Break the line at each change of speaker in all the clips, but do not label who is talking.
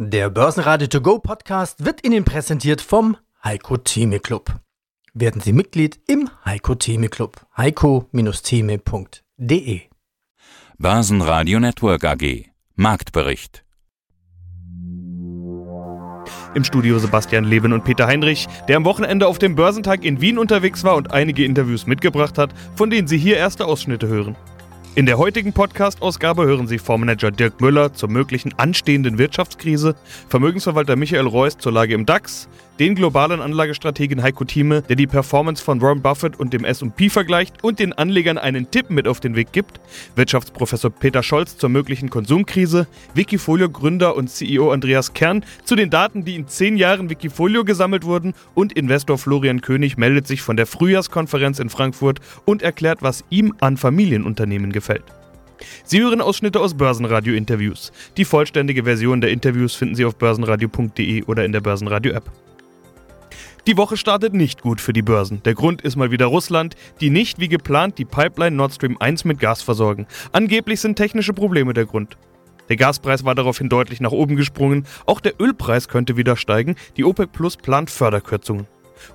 Der Börsenradio To Go Podcast wird Ihnen präsentiert vom Heiko Theme Club. Werden Sie Mitglied im Heiko Theme Club. heiko-theme.de
Börsenradio Network AG Marktbericht
Im Studio Sebastian Leben und Peter Heinrich, der am Wochenende auf dem Börsentag in Wien unterwegs war und einige Interviews mitgebracht hat, von denen Sie hier erste Ausschnitte hören. In der heutigen Podcast-Ausgabe hören Sie Fondsmanager Dirk Müller zur möglichen anstehenden Wirtschaftskrise, Vermögensverwalter Michael Reuss zur Lage im DAX, den globalen Anlagestrategen Heiko Thieme, der die Performance von Warren Buffett und dem S&P vergleicht und den Anlegern einen Tipp mit auf den Weg gibt, Wirtschaftsprofessor Peter Scholz zur möglichen Konsumkrise, Wikifolio-Gründer und CEO Andreas Kern zu den Daten, die in zehn Jahren Wikifolio gesammelt wurden und Investor Florian König meldet sich von der Frühjahrskonferenz in Frankfurt und erklärt, was ihm an Familienunternehmen gefällt. Sie hören Ausschnitte aus Börsenradio-Interviews. Die vollständige Version der Interviews finden Sie auf börsenradio.de oder in der Börsenradio-App. Die Woche startet nicht gut für die Börsen. Der Grund ist mal wieder Russland, die nicht wie geplant die Pipeline Nord Stream 1 mit Gas versorgen. Angeblich sind technische Probleme der Grund. Der Gaspreis war daraufhin deutlich nach oben gesprungen, auch der Ölpreis könnte wieder steigen, die OPEC Plus plant Förderkürzungen.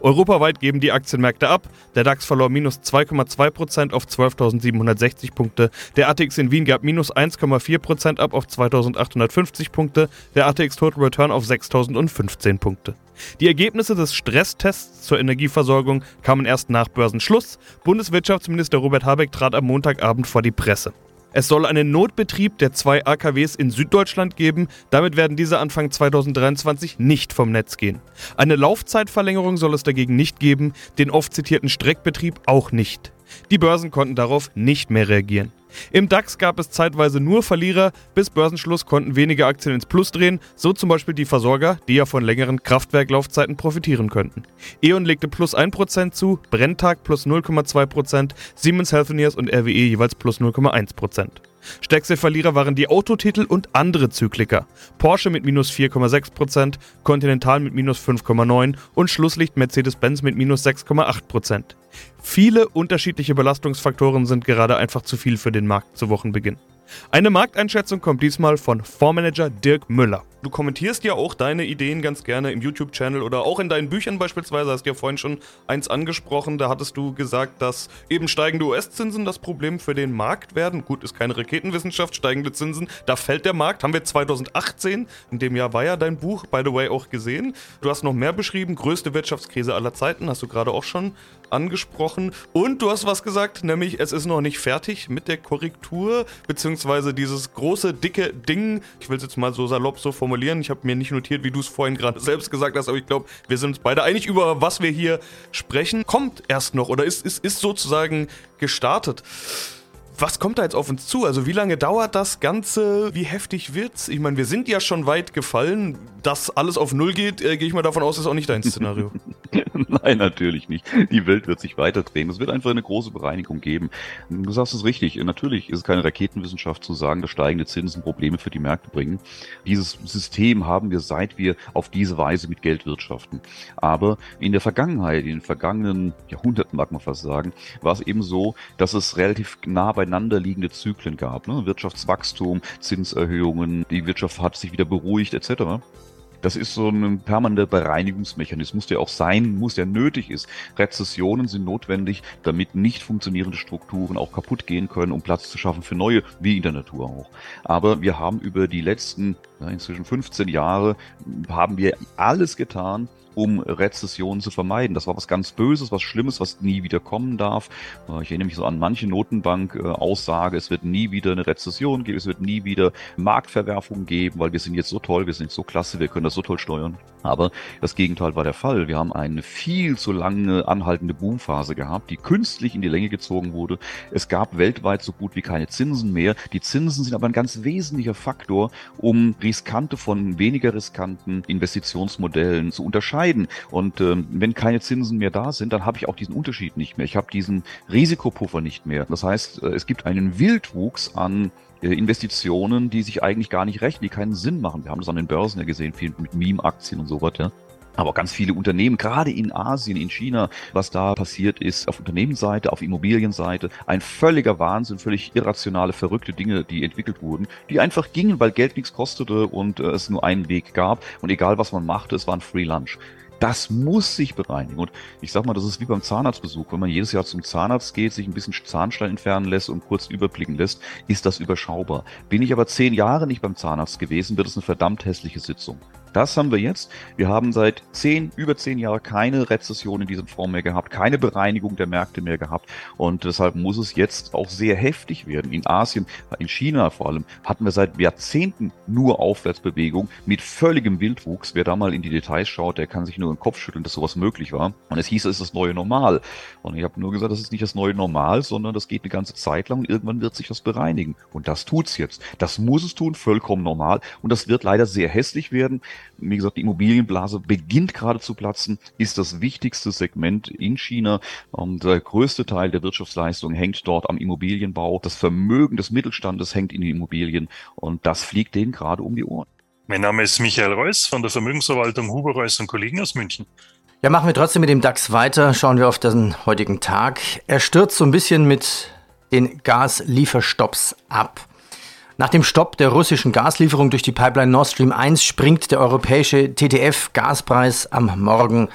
Europaweit geben die Aktienmärkte ab. Der DAX verlor minus 2,2% auf 12.760 Punkte. Der ATX in Wien gab minus 1,4% ab auf 2.850 Punkte. Der ATX Total Return auf 6.015 Punkte. Die Ergebnisse des Stresstests zur Energieversorgung kamen erst nach Börsenschluss. Bundeswirtschaftsminister Robert Habeck trat am Montagabend vor die Presse. Es soll einen Notbetrieb der zwei AKWs in Süddeutschland geben. Damit werden diese Anfang 2023 nicht vom Netz gehen. Eine Laufzeitverlängerung soll es dagegen nicht geben, den oft zitierten Streckbetrieb auch nicht. Die Börsen konnten darauf nicht mehr reagieren. Im DAX gab es zeitweise nur Verlierer, bis Börsenschluss konnten wenige Aktien ins Plus drehen, so zum Beispiel die Versorger, die ja von längeren Kraftwerklaufzeiten profitieren könnten. E.ON legte plus 1% zu, Brenntag plus 0,2%, Siemens Healthineers und RWE jeweils plus 0,1%. Stärkste Verlierer waren die Autotitel und andere Zykliker. Porsche mit minus 4,6%, Continental mit minus 5,9% und Schlusslicht Mercedes-Benz mit minus 6,8%. Viele unterschiedliche Belastungsfaktoren sind gerade einfach zu viel für den Markt zu Wochenbeginn. Eine Markteinschätzung kommt diesmal von Fondsmanager Dirk Müller. Du kommentierst ja auch deine Ideen ganz gerne im YouTube-Channel oder auch in deinen Büchern beispielsweise. Hast du ja vorhin schon eins angesprochen. Da hattest du gesagt, dass eben steigende US-Zinsen das Problem für den Markt werden. Gut, ist keine Raketenwissenschaft, steigende Zinsen. Da fällt der Markt. Haben wir 2018, in dem Jahr war ja dein Buch, by the way, auch gesehen. Du hast noch mehr beschrieben. Größte Wirtschaftskrise aller Zeiten, hast du gerade auch schon angesprochen. Und du hast was gesagt, nämlich es ist noch nicht fertig mit der Korrektur, beziehungsweise dieses große, dicke Ding. Ich will es jetzt mal so salopp so formulieren. Ich habe mir nicht notiert, wie du es vorhin gerade selbst gesagt hast, aber ich glaube, wir sind uns beide einig über, was wir hier sprechen. Kommt erst noch oder ist, ist, ist sozusagen gestartet. Was kommt da jetzt auf uns zu? Also wie lange dauert das Ganze? Wie heftig wird's? Ich meine, wir sind ja schon weit gefallen. Dass alles auf Null geht, äh, gehe ich mal davon aus, ist auch nicht dein Szenario.
Nein, natürlich nicht. Die Welt wird sich weiter drehen. Es wird einfach eine große Bereinigung geben. Du sagst es richtig. Natürlich ist es keine Raketenwissenschaft zu sagen, dass steigende Zinsen Probleme für die Märkte bringen. Dieses System haben wir, seit wir auf diese Weise mit Geld wirtschaften. Aber in der Vergangenheit, in den vergangenen Jahrhunderten, mag man fast sagen, war es eben so, dass es relativ nah beieinander liegende Zyklen gab. Ne? Wirtschaftswachstum, Zinserhöhungen, die Wirtschaft hat sich wieder beruhigt, etc. Das ist so ein permanenter Bereinigungsmechanismus, der auch sein muss, der nötig ist. Rezessionen sind notwendig, damit nicht funktionierende Strukturen auch kaputt gehen können, um Platz zu schaffen für neue, wie in der Natur auch. Aber wir haben über die letzten ja, inzwischen 15 Jahre, haben wir alles getan, um Rezessionen zu vermeiden. Das war was ganz Böses, was Schlimmes, was nie wieder kommen darf. Äh, ich erinnere mich so an manche Notenbank-Aussage, es wird nie wieder eine Rezession geben, es wird nie wieder Marktverwerfungen geben, weil wir sind jetzt so toll, wir sind so klasse, wir können das so toll steuern. Aber das Gegenteil war der Fall. Wir haben eine viel zu lange anhaltende Boomphase gehabt, die künstlich in die Länge gezogen wurde. Es gab weltweit so gut wie keine Zinsen mehr. Die Zinsen sind aber ein ganz wesentlicher Faktor, um riskante von weniger riskanten Investitionsmodellen zu unterscheiden unterscheiden. Und ähm, wenn keine Zinsen mehr da sind, dann habe ich auch diesen Unterschied nicht mehr. Ich habe diesen Risikopuffer nicht mehr. Das heißt, äh, es gibt einen Wildwuchs an äh, Investitionen, die sich eigentlich gar nicht rechnen, die keinen Sinn machen. Wir haben das an den Börsen ja gesehen, viel mit Meme-Aktien und so weiter. Aber ganz viele Unternehmen, gerade in Asien, in China, was da passiert ist, auf Unternehmensseite, auf Immobilienseite, ein völliger Wahnsinn, völlig irrationale, verrückte Dinge, die entwickelt wurden, die einfach gingen, weil Geld nichts kostete und äh, es nur einen Weg gab. Und egal was man machte, es war ein Free Lunch. Das muss sich bereinigen. Und ich sag mal, das ist wie beim Zahnarztbesuch. Wenn man jedes Jahr zum Zahnarzt geht, sich ein bisschen Zahnstein entfernen lässt und kurz überblicken lässt, ist das überschaubar. Bin ich aber zehn Jahre nicht beim Zahnarzt gewesen, wird es eine verdammt hässliche Sitzung. Das haben wir jetzt. Wir haben seit zehn, über zehn Jahren keine Rezession in diesem Form mehr gehabt, keine Bereinigung der Märkte mehr gehabt. Und deshalb muss es jetzt auch sehr heftig werden. In Asien, in China vor allem, hatten wir seit Jahrzehnten nur Aufwärtsbewegung mit völligem Wildwuchs. Wer da mal in die Details schaut, der kann sich nur den Kopf schütteln, dass sowas möglich war. Und es hieß, es ist das neue Normal. Und ich habe nur gesagt, das ist nicht das neue Normal, sondern das geht eine ganze Zeit lang und irgendwann wird sich das bereinigen. Und das tut's jetzt. Das muss es tun, vollkommen normal. Und das wird leider sehr hässlich werden wie gesagt, die Immobilienblase beginnt gerade zu platzen, ist das wichtigste Segment in China. Und der größte Teil der Wirtschaftsleistung hängt dort am Immobilienbau. Das Vermögen des Mittelstandes hängt in den Immobilien und das fliegt denen gerade um die Ohren.
Mein Name ist Michael Reuss von der Vermögensverwaltung Huber Reuss und Kollegen aus München.
Ja, machen wir trotzdem mit dem DAX weiter. Schauen wir auf den heutigen Tag. Er stürzt so ein bisschen mit den Gaslieferstopps ab. Nach dem Stopp der russischen Gaslieferung durch die Pipeline Nord Stream 1 springt der europäische TTF-Gaspreis am Morgen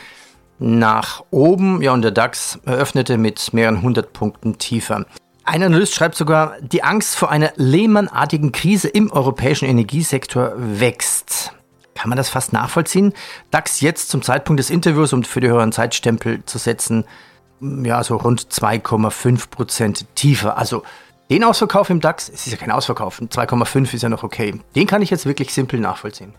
nach oben. Ja, und der DAX eröffnete mit mehreren hundert Punkten tiefer. Ein Analyst schreibt sogar, die Angst vor einer Lehman-artigen Krise im europäischen Energiesektor wächst. Kann man das fast nachvollziehen? DAX jetzt zum Zeitpunkt des Interviews, um für die höheren Zeitstempel zu setzen, ja, so rund 2,5 Prozent tiefer. Also den Ausverkauf im DAX, es ist ja kein Ausverkauf, 2,5 ist ja noch okay. Den kann ich jetzt wirklich simpel nachvollziehen.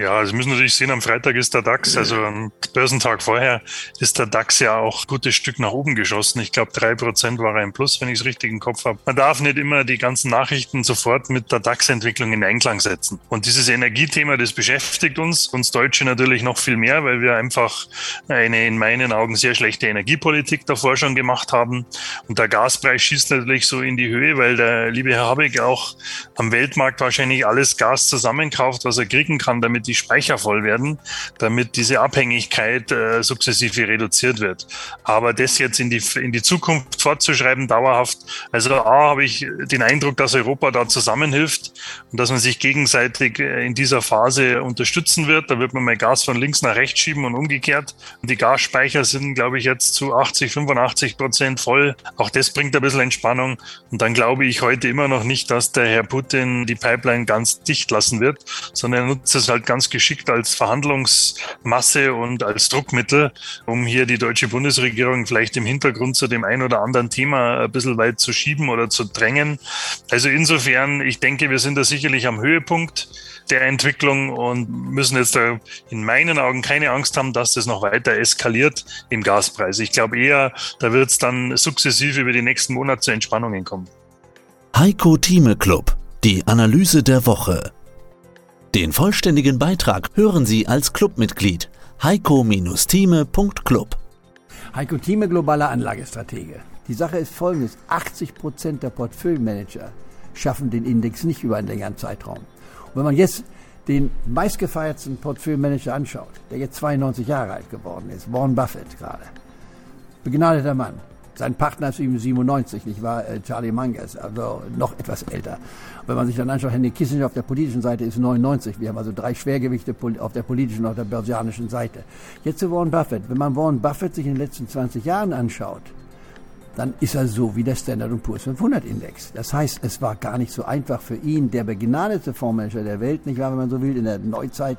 Ja, also müssen natürlich sehen, am Freitag ist der DAX, also am Börsentag vorher, ist der DAX ja auch ein gutes Stück nach oben geschossen. Ich glaube, drei Prozent war im Plus, wenn ich es richtig im Kopf habe. Man darf nicht immer die ganzen Nachrichten sofort mit der DAX-Entwicklung in Einklang setzen. Und dieses Energiethema, das beschäftigt uns, uns Deutsche natürlich noch viel mehr, weil wir einfach eine in meinen Augen sehr schlechte Energiepolitik davor schon gemacht haben. Und der Gaspreis schießt natürlich so in die Höhe, weil der liebe Herr Habeck auch am Weltmarkt wahrscheinlich alles Gas zusammenkauft, was er kriegen kann, damit die Speicher voll werden, damit diese Abhängigkeit äh, sukzessive reduziert wird. Aber das jetzt in die, in die Zukunft fortzuschreiben, dauerhaft, also A, habe ich den Eindruck, dass Europa da zusammenhilft und dass man sich gegenseitig äh, in dieser Phase unterstützen wird. Da wird man mal Gas von links nach rechts schieben und umgekehrt. Und die Gasspeicher sind, glaube ich, jetzt zu 80, 85 Prozent voll. Auch das bringt ein bisschen Entspannung. Und dann glaube ich heute immer noch nicht, dass der Herr Putin die Pipeline ganz dicht lassen wird, sondern er nutzt es halt ganz ganz geschickt als Verhandlungsmasse und als Druckmittel, um hier die deutsche Bundesregierung vielleicht im Hintergrund zu dem ein oder anderen Thema ein bisschen weit zu schieben oder zu drängen. Also insofern, ich denke, wir sind da sicherlich am Höhepunkt der Entwicklung und müssen jetzt in meinen Augen keine Angst haben, dass das noch weiter eskaliert im Gaspreis. Ich glaube eher, da wird es dann sukzessive über die nächsten Monate zu Entspannungen kommen.
Heiko Thieme Club, die Analyse der Woche. Den vollständigen Beitrag hören Sie als Clubmitglied heiko-thieme.club.
Heiko Thieme, globaler Anlagestratege. Die Sache ist folgendes. 80 Prozent der Portfolio-Manager schaffen den Index nicht über einen längeren Zeitraum. Und wenn man jetzt den meistgefeiertsten Portfolio-Manager anschaut, der jetzt 92 Jahre alt geworden ist, Warren Buffett gerade, begnadeter Mann, sein Partner ist ihm 97, nicht wahr? Äh, Charlie Mangas, also noch etwas älter. wenn man sich dann anschaut, Henry Kissinger auf der politischen Seite ist 99. Wir haben also drei Schwergewichte auf der politischen und auf der börsianischen Seite. Jetzt zu Warren Buffett. Wenn man Warren Buffett sich in den letzten 20 Jahren anschaut, dann ist er so wie der Standard Poor's 500 Index. Das heißt, es war gar nicht so einfach für ihn, der begnadete Fondsmanager der Welt, nicht wahr, wenn man so will, in der Neuzeit,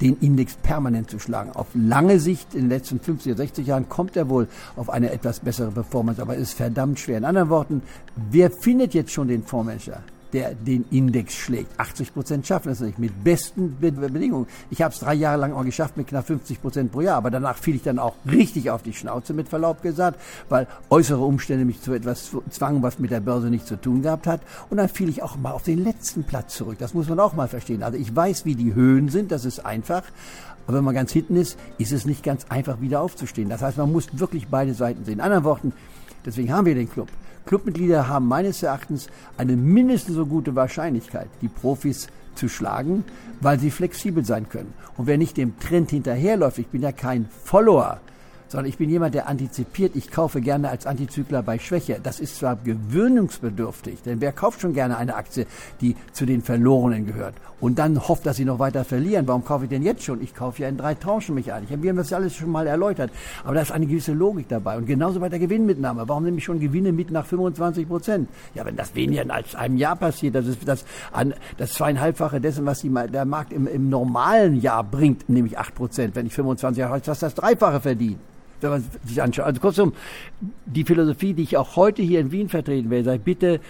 den Index permanent zu schlagen. Auf lange Sicht, in den letzten 50 oder 60 Jahren, kommt er wohl auf eine etwas bessere Performance, aber es ist verdammt schwer. In anderen Worten, wer findet jetzt schon den Fondsmanager? Der den Index schlägt. 80 Prozent schaffen es nicht mit besten Bedingungen. Ich habe es drei Jahre lang auch geschafft mit knapp 50 Prozent pro Jahr, aber danach fiel ich dann auch richtig auf die Schnauze mit Verlaub gesagt, weil äußere Umstände mich zu etwas zwangen, was mit der Börse nichts zu tun gehabt hat. Und dann fiel ich auch mal auf den letzten Platz zurück. Das muss man auch mal verstehen. Also ich weiß, wie die Höhen sind, das ist einfach. Aber wenn man ganz hinten ist, ist es nicht ganz einfach wieder aufzustehen. Das heißt, man muss wirklich beide Seiten sehen. In anderen Worten, deswegen haben wir den Club. Clubmitglieder haben meines Erachtens eine mindestens so gute Wahrscheinlichkeit, die Profis zu schlagen, weil sie flexibel sein können. Und wer nicht dem Trend hinterherläuft, ich bin ja kein Follower, sondern ich bin jemand, der antizipiert. Ich kaufe gerne als Antizykler bei Schwäche. Das ist zwar gewöhnungsbedürftig, denn wer kauft schon gerne eine Aktie, die zu den Verlorenen gehört und dann hofft, dass sie noch weiter verlieren? Warum kaufe ich denn jetzt schon? Ich kaufe ja in drei Tranchen mich ein. Wir haben das alles schon mal erläutert. Aber da ist eine gewisse Logik dabei. Und genauso bei der Gewinnmitnahme. Warum nehme ich schon Gewinne mit nach 25 Prozent? Ja, wenn das weniger als einem Jahr passiert, das ist das, an, das zweieinhalbfache dessen, was die, der Markt im, im normalen Jahr bringt, nämlich 8 Prozent. Wenn ich 25 Jahre habe, das das Dreifache verdient wenn man sich anschaut. Also kurzum, die Philosophie, die ich auch heute hier in Wien vertreten will, sei bitte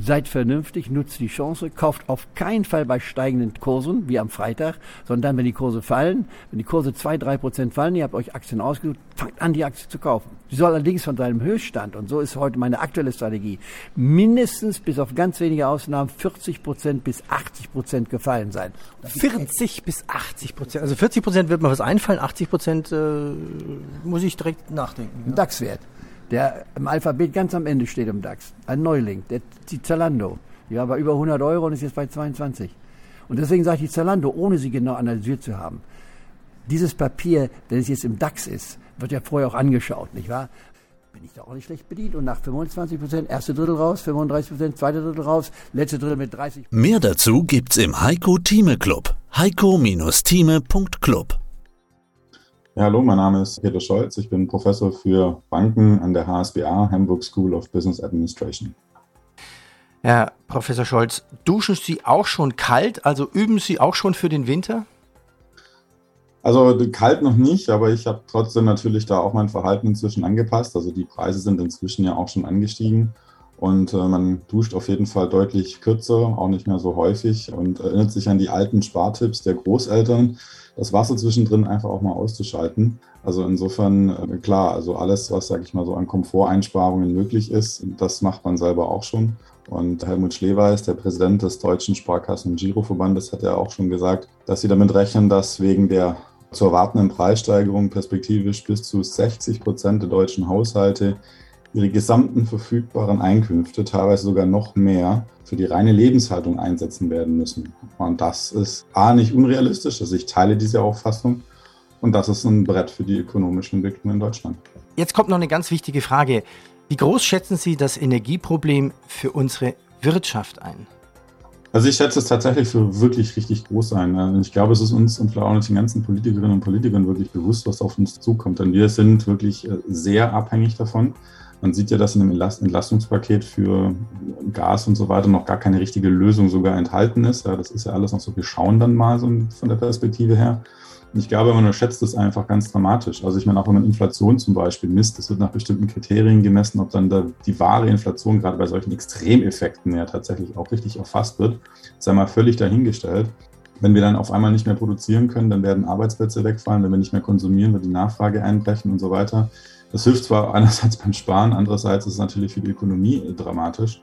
Seid vernünftig, nutzt die Chance, kauft auf keinen Fall bei steigenden Kursen, wie am Freitag, sondern dann, wenn die Kurse fallen, wenn die Kurse zwei, drei Prozent fallen, ihr habt euch Aktien ausgesucht, fangt an, die Aktie zu kaufen. Sie soll allerdings von seinem Höchststand, und so ist heute meine aktuelle Strategie, mindestens bis auf ganz wenige Ausnahmen 40 Prozent bis 80 Prozent gefallen sein.
40 bis 80 Prozent. Also 40 Prozent wird mir was einfallen, 80 Prozent äh, muss ich direkt nachdenken.
Ja. DAX-Wert der im Alphabet ganz am Ende steht im DAX. Ein Neuling, der, die Zalando. Die war bei über 100 Euro und ist jetzt bei 22. Und deswegen sage ich die Zalando, ohne sie genau analysiert zu haben. Dieses Papier, wenn es jetzt im DAX ist, wird ja vorher auch angeschaut, nicht wahr? Bin ich da auch nicht schlecht bedient und nach 25 Prozent, erste Drittel raus, 35 Prozent, zweite Drittel raus, letzte Drittel mit 30.
Mehr dazu gibt's im Heiko Thieme Club. heiko-thieme.club
ja, hallo, mein Name ist Peter Scholz. Ich bin Professor für Banken an der HSBA, Hamburg School of Business Administration.
Herr Professor Scholz, duschen Sie auch schon kalt? Also üben Sie auch schon für den Winter?
Also kalt noch nicht, aber ich habe trotzdem natürlich da auch mein Verhalten inzwischen angepasst. Also die Preise sind inzwischen ja auch schon angestiegen und äh, man duscht auf jeden Fall deutlich kürzer, auch nicht mehr so häufig und erinnert sich an die alten Spartipps der Großeltern das Wasser zwischendrin einfach auch mal auszuschalten. Also insofern, äh, klar, also alles, was, sage ich mal, so an Komforteinsparungen möglich ist, das macht man selber auch schon. Und Helmut Schleweis, der Präsident des Deutschen Sparkassen- und Giroverbandes, hat ja auch schon gesagt, dass sie damit rechnen, dass wegen der zu erwartenden Preissteigerung perspektivisch bis zu 60 Prozent der deutschen Haushalte ihre gesamten verfügbaren Einkünfte, teilweise sogar noch mehr, für die reine Lebenshaltung einsetzen werden müssen. Und das ist A nicht unrealistisch, also ich teile diese Auffassung. Und das ist ein Brett für die ökonomische Entwicklung in Deutschland.
Jetzt kommt noch eine ganz wichtige Frage. Wie groß schätzen Sie das Energieproblem für unsere Wirtschaft ein?
Also ich schätze es tatsächlich für wirklich richtig groß ein. Ich glaube, es ist uns und vielleicht auch nicht den ganzen Politikerinnen und Politikern wirklich bewusst, was auf uns zukommt. Denn wir sind wirklich äh, sehr abhängig davon. Man sieht ja, dass in dem Entlastungspaket für Gas und so weiter noch gar keine richtige Lösung sogar enthalten ist. Ja, das ist ja alles noch so, wir schauen dann mal so von der Perspektive her. Ich glaube, man unterschätzt es einfach ganz dramatisch. Also ich meine, auch wenn man Inflation zum Beispiel misst, das wird nach bestimmten Kriterien gemessen, ob dann da die wahre Inflation gerade bei solchen Extremeffekten ja tatsächlich auch richtig erfasst wird, sei mal völlig dahingestellt. Wenn wir dann auf einmal nicht mehr produzieren können, dann werden Arbeitsplätze wegfallen. Wenn wir nicht mehr konsumieren, wird die Nachfrage einbrechen und so weiter. Das hilft zwar einerseits beim Sparen, andererseits ist es natürlich für die Ökonomie dramatisch.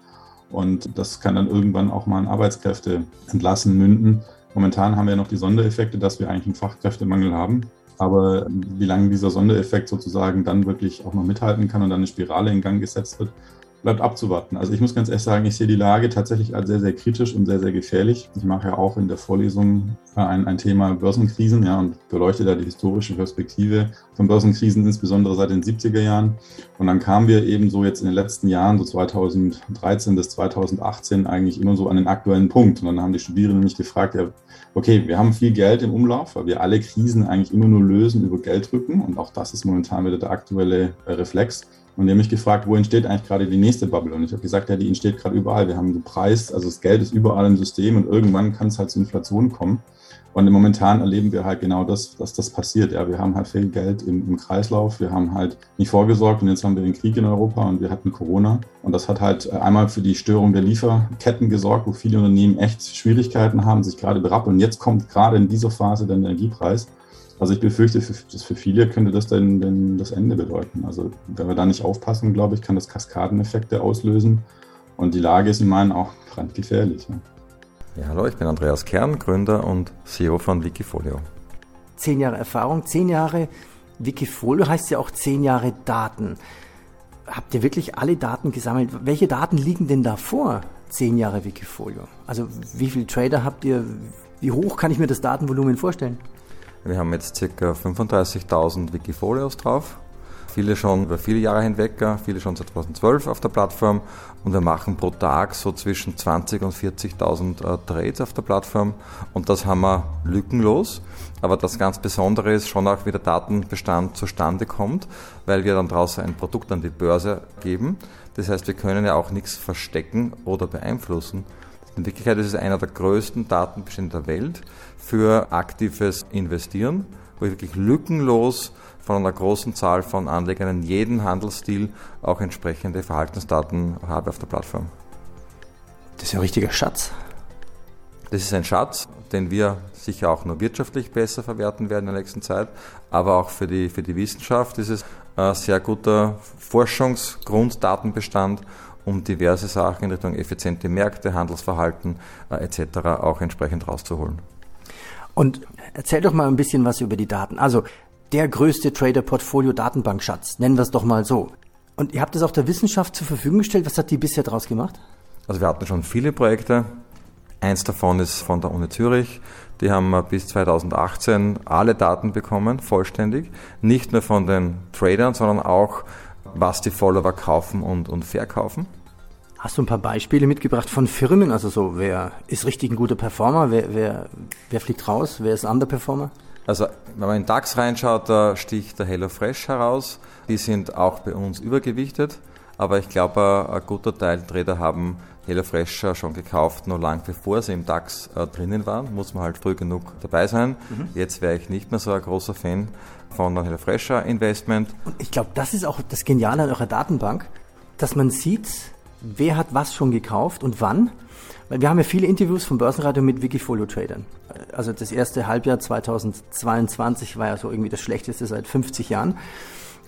Und das kann dann irgendwann auch mal in Arbeitskräfte entlassen münden. Momentan haben wir noch die Sondereffekte, dass wir eigentlich einen Fachkräftemangel haben. Aber wie lange dieser Sondereffekt sozusagen dann wirklich auch noch mithalten kann und dann eine Spirale in Gang gesetzt wird, bleibt abzuwarten. Also ich muss ganz ehrlich sagen, ich sehe die Lage tatsächlich als sehr, sehr kritisch und sehr, sehr gefährlich. Ich mache ja auch in der Vorlesung ein, ein Thema Börsenkrisen ja, und beleuchte da die historische Perspektive von Börsenkrisen, insbesondere seit den 70er Jahren. Und dann kamen wir eben so jetzt in den letzten Jahren, so 2013 bis 2018, eigentlich immer so an den aktuellen Punkt. Und dann haben die Studierenden mich gefragt, ja, okay, wir haben viel Geld im Umlauf, weil wir alle Krisen eigentlich immer nur lösen über Gelddrücken. Und auch das ist momentan wieder der aktuelle Reflex. Und die haben mich gefragt, wo entsteht eigentlich gerade die nächste Bubble? Und ich habe gesagt, ja, die entsteht gerade überall. Wir haben den Preis, also das Geld ist überall im System und irgendwann kann es halt zu Inflation kommen. Und momentan erleben wir halt genau das, dass das passiert. Ja, wir haben halt viel Geld im, im, Kreislauf, wir haben halt nicht vorgesorgt und jetzt haben wir den Krieg in Europa und wir hatten Corona. Und das hat halt einmal für die Störung der Lieferketten gesorgt, wo viele Unternehmen echt Schwierigkeiten haben, sich gerade berappeln. Und jetzt kommt gerade in dieser Phase der Energiepreis. Also ich befürchte, dass für viele könnte das dann, dann das Ende bedeuten. Also wenn wir da nicht aufpassen, glaube ich, kann das Kaskadeneffekte auslösen. Und die Lage ist in meinen auch brandgefährlich. Ja.
ja, hallo, ich bin Andreas Kern, Gründer und CEO von Wikifolio.
Zehn Jahre Erfahrung, zehn Jahre Wikifolio heißt ja auch zehn Jahre Daten. Habt ihr wirklich alle Daten gesammelt? Welche Daten liegen denn da vor? zehn Jahre Wikifolio. Also wie viele Trader habt ihr? Wie hoch kann ich mir das Datenvolumen vorstellen?
Wir haben jetzt ca. 35.000 Wikifolios drauf. Viele schon über viele Jahre hinweg, viele schon seit 2012 auf der Plattform und wir machen pro Tag so zwischen 20.000 und 40.000 äh, Trades auf der Plattform und das haben wir lückenlos. Aber das ganz Besondere ist schon auch, wie der Datenbestand zustande kommt, weil wir dann draußen ein Produkt an die Börse geben. Das heißt, wir können ja auch nichts verstecken oder beeinflussen. In Wirklichkeit ist es einer der größten Datenbestände der Welt für aktives Investieren, wo ich wirklich lückenlos von einer großen Zahl von Anlegern in jedem Handelsstil auch entsprechende Verhaltensdaten habe auf der Plattform.
Das ist ja ein richtiger Schatz.
Das ist ein Schatz, den wir sicher auch nur wirtschaftlich besser verwerten werden in der nächsten Zeit, aber auch für die, für die Wissenschaft ist es ein sehr guter Forschungsgrunddatenbestand, um diverse Sachen in Richtung effiziente Märkte, Handelsverhalten äh, etc. auch entsprechend rauszuholen.
Und erzähl doch mal ein bisschen was über die Daten. Also der größte Trader-Portfolio-Datenbankschatz, nennen wir es doch mal so. Und ihr habt es auch der Wissenschaft zur Verfügung gestellt. Was hat die bisher daraus gemacht?
Also wir hatten schon viele Projekte. Eins davon ist von der Uni Zürich. Die haben bis 2018 alle Daten bekommen, vollständig. Nicht nur von den Tradern, sondern auch, was die Follower kaufen und, und verkaufen.
Hast du ein paar Beispiele mitgebracht von Firmen? Also so, wer ist richtig ein guter Performer? Wer, wer, wer fliegt raus? Wer ist ein Underperformer?
Also wenn man in DAX reinschaut, da sticht der HelloFresh heraus. Die sind auch bei uns übergewichtet. Aber ich glaube, ein guter Teil Trader haben HelloFresh schon gekauft, noch lang bevor sie im DAX äh, drinnen waren. Muss man halt früh genug dabei sein. Mhm. Jetzt wäre ich nicht mehr so ein großer Fan von einem HelloFresh Investment.
Und ich glaube, das ist auch das Geniale an eurer Datenbank, dass man sieht, wer hat was schon gekauft und wann. Weil wir haben ja viele Interviews vom Börsenradio mit Wikifolio-Tradern. Also das erste Halbjahr 2022 war ja so irgendwie das schlechteste seit 50 Jahren.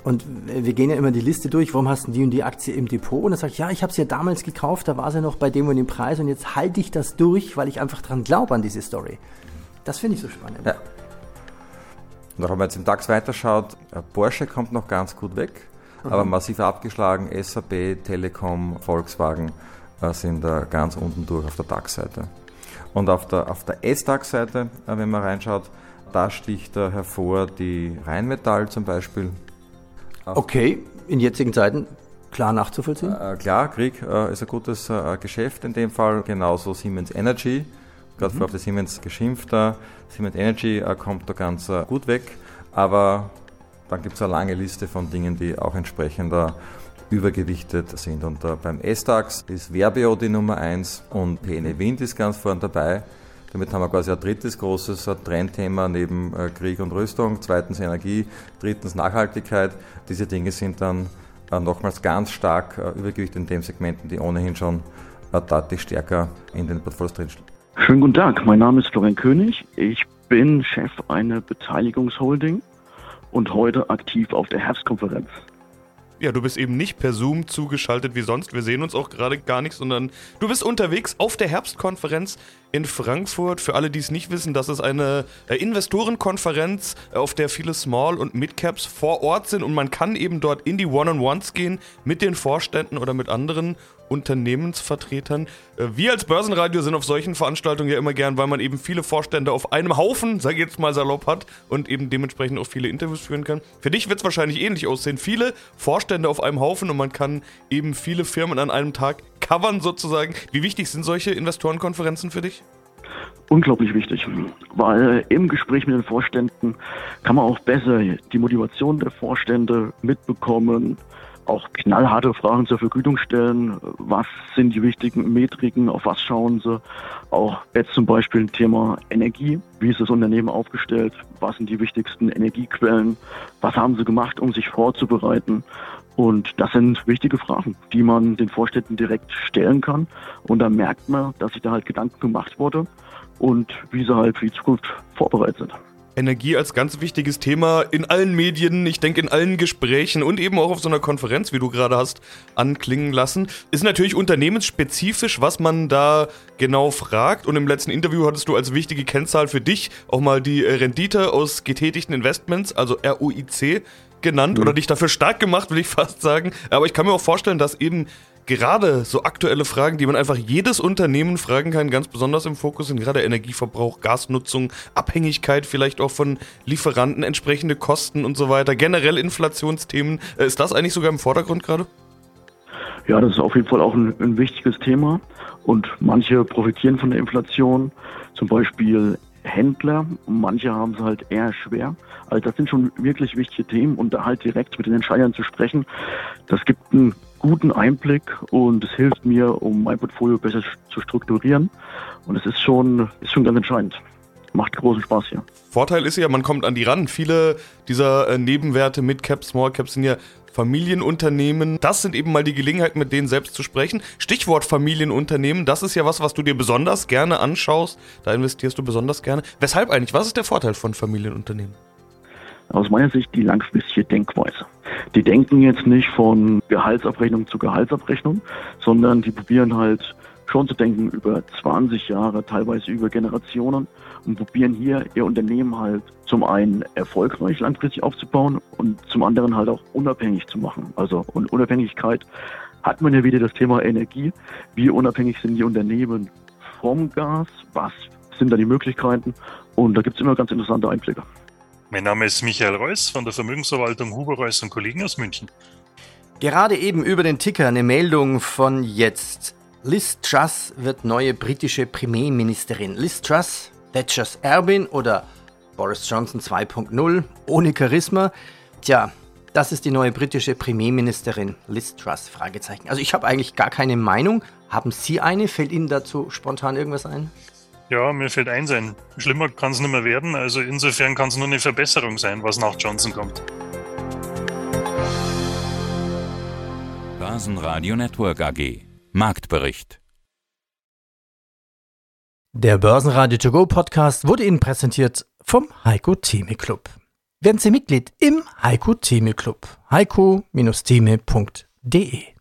Und wir gehen ja immer die Liste durch, warum hast du die und die Aktie im Depot? Und er sagt, ja, ich habe sie ja damals gekauft, da war sie noch bei dem und dem Preis und jetzt halte ich das durch, weil ich einfach dran glaube an diese Story. Das finde ich so spannend. Ja.
Und auch wenn man jetzt im DAX weiterschaut, äh, Porsche kommt noch ganz gut weg, mhm. aber massiv abgeschlagen, SAP, Telekom, Volkswagen äh, sind da ganz unten durch auf der DAX-Seite. Und auf der, auf der S-DAX-Seite, äh, wenn man reinschaut, da sticht hervor die Rheinmetall zum Beispiel.
Okay, in jetzigen Zeiten klar nachzuvollziehen?
Äh, klar, Krieg äh, ist ein gutes äh, Geschäft in dem Fall, genauso Siemens Energy. Gerade mhm. vorher auf die Siemens geschimpft. Siemens Energy äh, kommt da ganz äh, gut weg, aber dann gibt es eine lange Liste von Dingen, die auch entsprechender übergewichtet sind. Und äh, beim S-DAX ist Verbio die Nummer 1 und PNE Wind ist ganz vorne dabei. Damit haben wir quasi ein drittes großes Trendthema neben äh, Krieg und Rüstung, zweitens Energie, drittens Nachhaltigkeit. Diese Dinge sind dann äh, nochmals ganz stark äh, übergewichtet in den Segmenten, die ohnehin schon deutlich stärker in den Portfolios drinstehen.
Schönen guten Tag, mein Name ist Florian König. Ich bin Chef einer Beteiligungsholding und heute aktiv auf der Herbstkonferenz.
Ja, du bist eben nicht per Zoom zugeschaltet wie sonst. Wir sehen uns auch gerade gar nicht, sondern du bist unterwegs auf der Herbstkonferenz in Frankfurt. Für alle, die es nicht wissen, das ist eine äh, Investorenkonferenz, äh, auf der viele Small- und Midcaps vor Ort sind und man kann eben dort in die One-on-Ones gehen mit den Vorständen oder mit anderen Unternehmensvertretern. Äh, wir als Börsenradio sind auf solchen Veranstaltungen ja immer gern, weil man eben viele Vorstände auf einem Haufen, sag ich jetzt mal salopp, hat und eben dementsprechend auch viele Interviews führen kann. Für dich wird es wahrscheinlich ähnlich aussehen. Viele Vorstände auf einem Haufen und man kann eben viele Firmen an einem Tag covern sozusagen. Wie wichtig sind solche Investorenkonferenzen für dich?
Unglaublich wichtig, weil im Gespräch mit den Vorständen kann man auch besser die Motivation der Vorstände mitbekommen, auch knallharte Fragen zur Vergütung stellen. Was sind die wichtigen Metriken? Auf was schauen sie? Auch jetzt zum Beispiel ein Thema Energie. Wie ist das Unternehmen aufgestellt? Was sind die wichtigsten Energiequellen? Was haben sie gemacht, um sich vorzubereiten? Und das sind wichtige Fragen, die man den Vorständen direkt stellen kann. Und da merkt man, dass sich da halt Gedanken gemacht wurde und wie sie halt für die Zukunft vorbereitet sind.
Energie als ganz wichtiges Thema in allen Medien, ich denke in allen Gesprächen und eben auch auf so einer Konferenz, wie du gerade hast, anklingen lassen. Ist natürlich unternehmensspezifisch, was man da genau fragt. Und im letzten Interview hattest du als wichtige Kennzahl für dich auch mal die Rendite aus getätigten Investments, also ROIC, genannt mhm. oder dich dafür stark gemacht, will ich fast sagen. Aber ich kann mir auch vorstellen, dass eben gerade so aktuelle Fragen, die man einfach jedes Unternehmen fragen kann, ganz besonders im Fokus sind gerade Energieverbrauch, Gasnutzung, Abhängigkeit vielleicht auch von Lieferanten, entsprechende Kosten und so weiter, generell Inflationsthemen. Äh, ist das eigentlich sogar im Vordergrund gerade?
Ja, das ist auf jeden Fall auch ein, ein wichtiges Thema und manche profitieren von der Inflation, zum Beispiel Händler, manche haben es halt eher schwer. Also das sind schon wirklich wichtige Themen und da halt direkt mit den Entscheidern zu sprechen, das gibt einen guten Einblick und es hilft mir, um mein Portfolio besser zu strukturieren. Und es ist schon, ist schon ganz entscheidend. Macht großen Spaß hier.
Vorteil ist ja, man kommt an die ran. Viele dieser äh, Nebenwerte, Mid Cap, Small Cap sind ja Familienunternehmen. Das sind eben mal die Gelegenheiten, mit denen selbst zu sprechen. Stichwort Familienunternehmen, das ist ja was, was du dir besonders gerne anschaust. Da investierst du besonders gerne. Weshalb eigentlich? Was ist der Vorteil von Familienunternehmen?
Aus meiner Sicht die langfristige Denkweise. Die denken jetzt nicht von Gehaltsabrechnung zu Gehaltsabrechnung, sondern die probieren halt schon zu denken über 20 Jahre, teilweise über Generationen und probieren hier ihr Unternehmen halt zum einen erfolgreich langfristig aufzubauen und zum anderen halt auch unabhängig zu machen. Also und Unabhängigkeit hat man ja wieder das Thema Energie. Wie unabhängig sind die Unternehmen vom Gas? Was sind da die Möglichkeiten? Und da gibt es immer ganz interessante Einblicke.
Mein Name ist Michael Reuss von der Vermögensverwaltung Huber Reuss und Kollegen aus München.
Gerade eben über den Ticker eine Meldung von jetzt. Liz Truss wird neue britische Premierministerin. Liz Truss, Thatchers Erbin oder Boris Johnson 2.0 ohne Charisma. Tja, das ist die neue britische Premierministerin Liz Truss? Fragezeichen. Also ich habe eigentlich gar keine Meinung. Haben Sie eine? Fällt Ihnen dazu spontan irgendwas ein?
Ja, mir fällt eins ein. Schlimmer kann es nicht mehr werden. Also insofern kann es nur eine Verbesserung sein, was nach Johnson kommt.
Börsenradio Network AG. Marktbericht.
Der Börsenradio To Go Podcast wurde Ihnen präsentiert vom Heiko Theme Club. Werden Sie Mitglied im Heiko Theme Club. heiko-theme.de